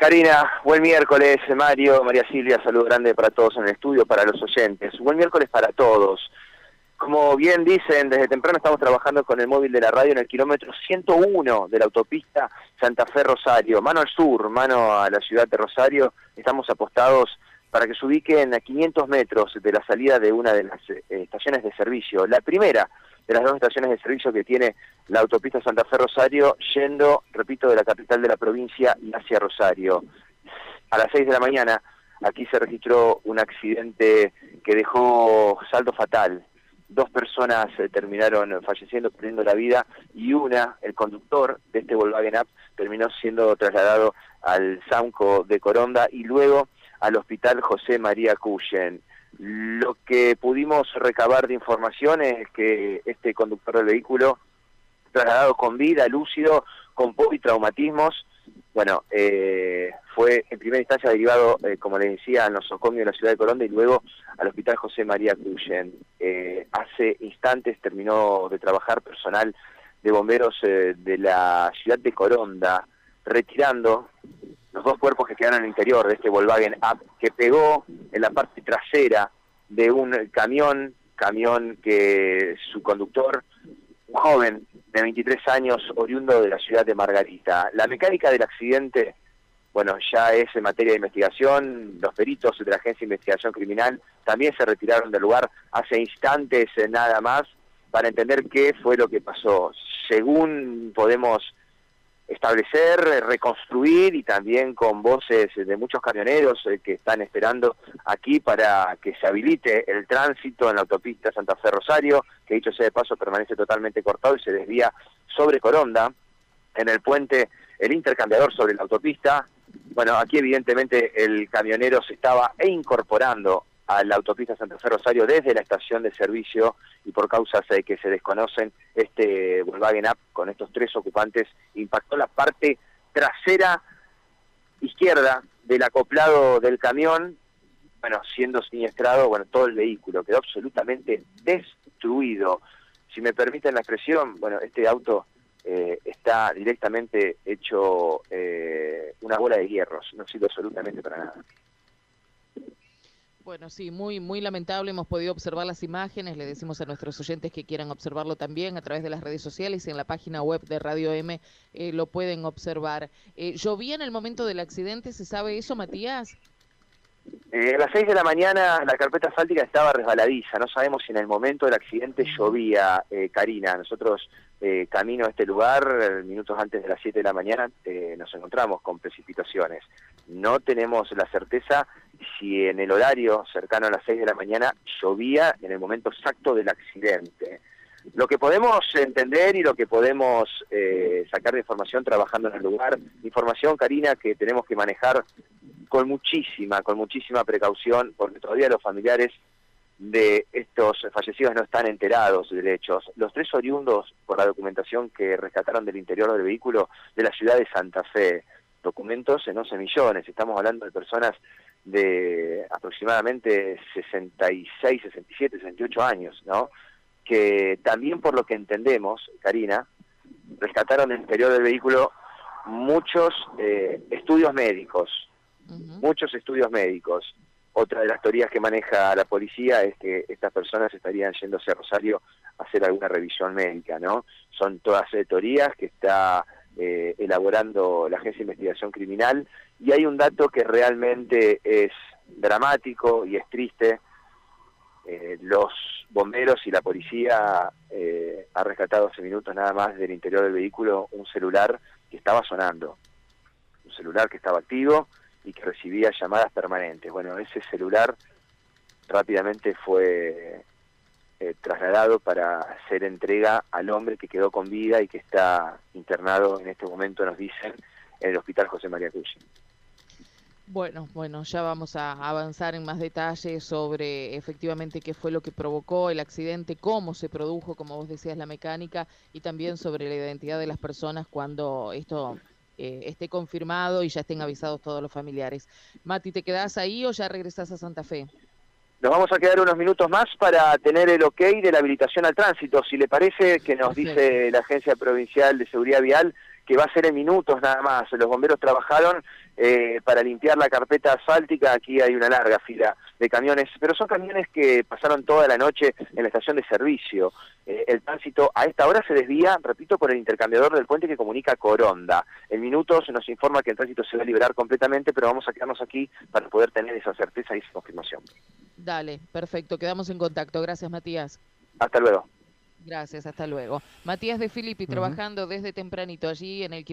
Karina, buen miércoles, Mario, María Silvia, saludo grande para todos en el estudio, para los oyentes. Buen miércoles para todos. Como bien dicen, desde temprano estamos trabajando con el móvil de la radio en el kilómetro 101 de la autopista Santa Fe Rosario, mano al sur, mano a la ciudad de Rosario. Estamos apostados para que se ubiquen a 500 metros de la salida de una de las eh, estaciones de servicio, la primera de las dos estaciones de servicio que tiene la autopista Santa Fe Rosario, yendo, repito, de la capital de la provincia hacia Rosario. A las 6 de la mañana aquí se registró un accidente que dejó saldo fatal dos personas eh, terminaron falleciendo, perdiendo la vida, y una, el conductor de este Volkswagen Up, terminó siendo trasladado al Samco de Coronda y luego al Hospital José María Cuyen. Lo que pudimos recabar de información es que este conductor del vehículo, trasladado con vida, lúcido, con traumatismos, bueno, eh, fue en primera instancia derivado, eh, como les decía, al nosocomio de la ciudad de Colombia y luego al Hospital José María Cuyen. Eh, hace instantes terminó de trabajar personal de bomberos eh, de la ciudad de Coronda, retirando los dos cuerpos que quedaron en el interior de este Volkswagen Up, que pegó en la parte trasera de un camión, camión que su conductor, un joven de 23 años, oriundo de la ciudad de Margarita. La mecánica del accidente bueno, ya es en materia de investigación, los peritos de la Agencia de Investigación Criminal también se retiraron del lugar hace instantes eh, nada más para entender qué fue lo que pasó. Según podemos establecer, reconstruir y también con voces de muchos camioneros eh, que están esperando aquí para que se habilite el tránsito en la autopista Santa Fe Rosario, que dicho sea de paso permanece totalmente cortado y se desvía sobre Coronda, en el puente el intercambiador sobre la autopista, bueno, aquí evidentemente el camionero se estaba incorporando a la autopista Santa Fe Rosario desde la estación de servicio y por causas de que se desconocen, este Volkswagen Up con estos tres ocupantes impactó la parte trasera izquierda del acoplado del camión, bueno, siendo siniestrado, bueno, todo el vehículo quedó absolutamente destruido. Si me permiten la expresión, bueno, este auto eh, está directamente hecho eh, una bola de hierros, no sirve absolutamente para nada. Bueno, sí, muy, muy lamentable. Hemos podido observar las imágenes. Le decimos a nuestros oyentes que quieran observarlo también a través de las redes sociales y en la página web de Radio M eh, lo pueden observar. Eh, ¿Llovía en el momento del accidente? ¿Se sabe eso, Matías? A las 6 de la mañana la carpeta asfáltica estaba resbaladiza. No sabemos si en el momento del accidente llovía, Karina. Nosotros eh, camino a este lugar, minutos antes de las 7 de la mañana, eh, nos encontramos con precipitaciones. No tenemos la certeza si en el horario cercano a las 6 de la mañana llovía en el momento exacto del accidente. Lo que podemos entender y lo que podemos eh, sacar de información trabajando en el lugar, información, Karina, que tenemos que manejar con muchísima, con muchísima precaución, porque todavía los familiares de estos fallecidos no están enterados de hechos. Los tres oriundos, por la documentación que rescataron del interior del vehículo de la ciudad de Santa Fe, documentos en 11 millones, estamos hablando de personas de aproximadamente 66, 67, 68 años, ¿no? Que también por lo que entendemos, Karina, rescataron del interior del vehículo muchos eh, estudios médicos, muchos estudios médicos, otra de las teorías que maneja la policía es que estas personas estarían yéndose a Rosario a hacer alguna revisión médica, ¿no? Son todas eh, teorías que está eh, elaborando la Agencia de Investigación Criminal y hay un dato que realmente es dramático y es triste. Eh, los bomberos y la policía ha rescatado hace minutos nada más del interior del vehículo un celular que estaba sonando, un celular que estaba activo y que recibía llamadas permanentes. Bueno, ese celular rápidamente fue eh, trasladado para hacer entrega al hombre que quedó con vida y que está internado en este momento, nos dicen, en el Hospital José María Cruz. Bueno, bueno, ya vamos a avanzar en más detalles sobre efectivamente qué fue lo que provocó el accidente, cómo se produjo, como vos decías, la mecánica y también sobre la identidad de las personas cuando esto eh, esté confirmado y ya estén avisados todos los familiares. Mati, ¿te quedás ahí o ya regresás a Santa Fe? Nos vamos a quedar unos minutos más para tener el ok de la habilitación al tránsito. Si le parece, que nos dice la Agencia Provincial de Seguridad Vial que va a ser en minutos nada más. Los bomberos trabajaron eh, para limpiar la carpeta asfáltica, aquí hay una larga fila de camiones, pero son camiones que pasaron toda la noche en la estación de servicio. Eh, el tránsito a esta hora se desvía, repito, por el intercambiador del puente que comunica Coronda. En minutos nos informa que el tránsito se va a liberar completamente, pero vamos a quedarnos aquí para poder tener esa certeza y esa confirmación. Dale, perfecto, quedamos en contacto. Gracias, Matías. Hasta luego. Gracias, hasta luego. Matías de Filippi trabajando desde tempranito allí en el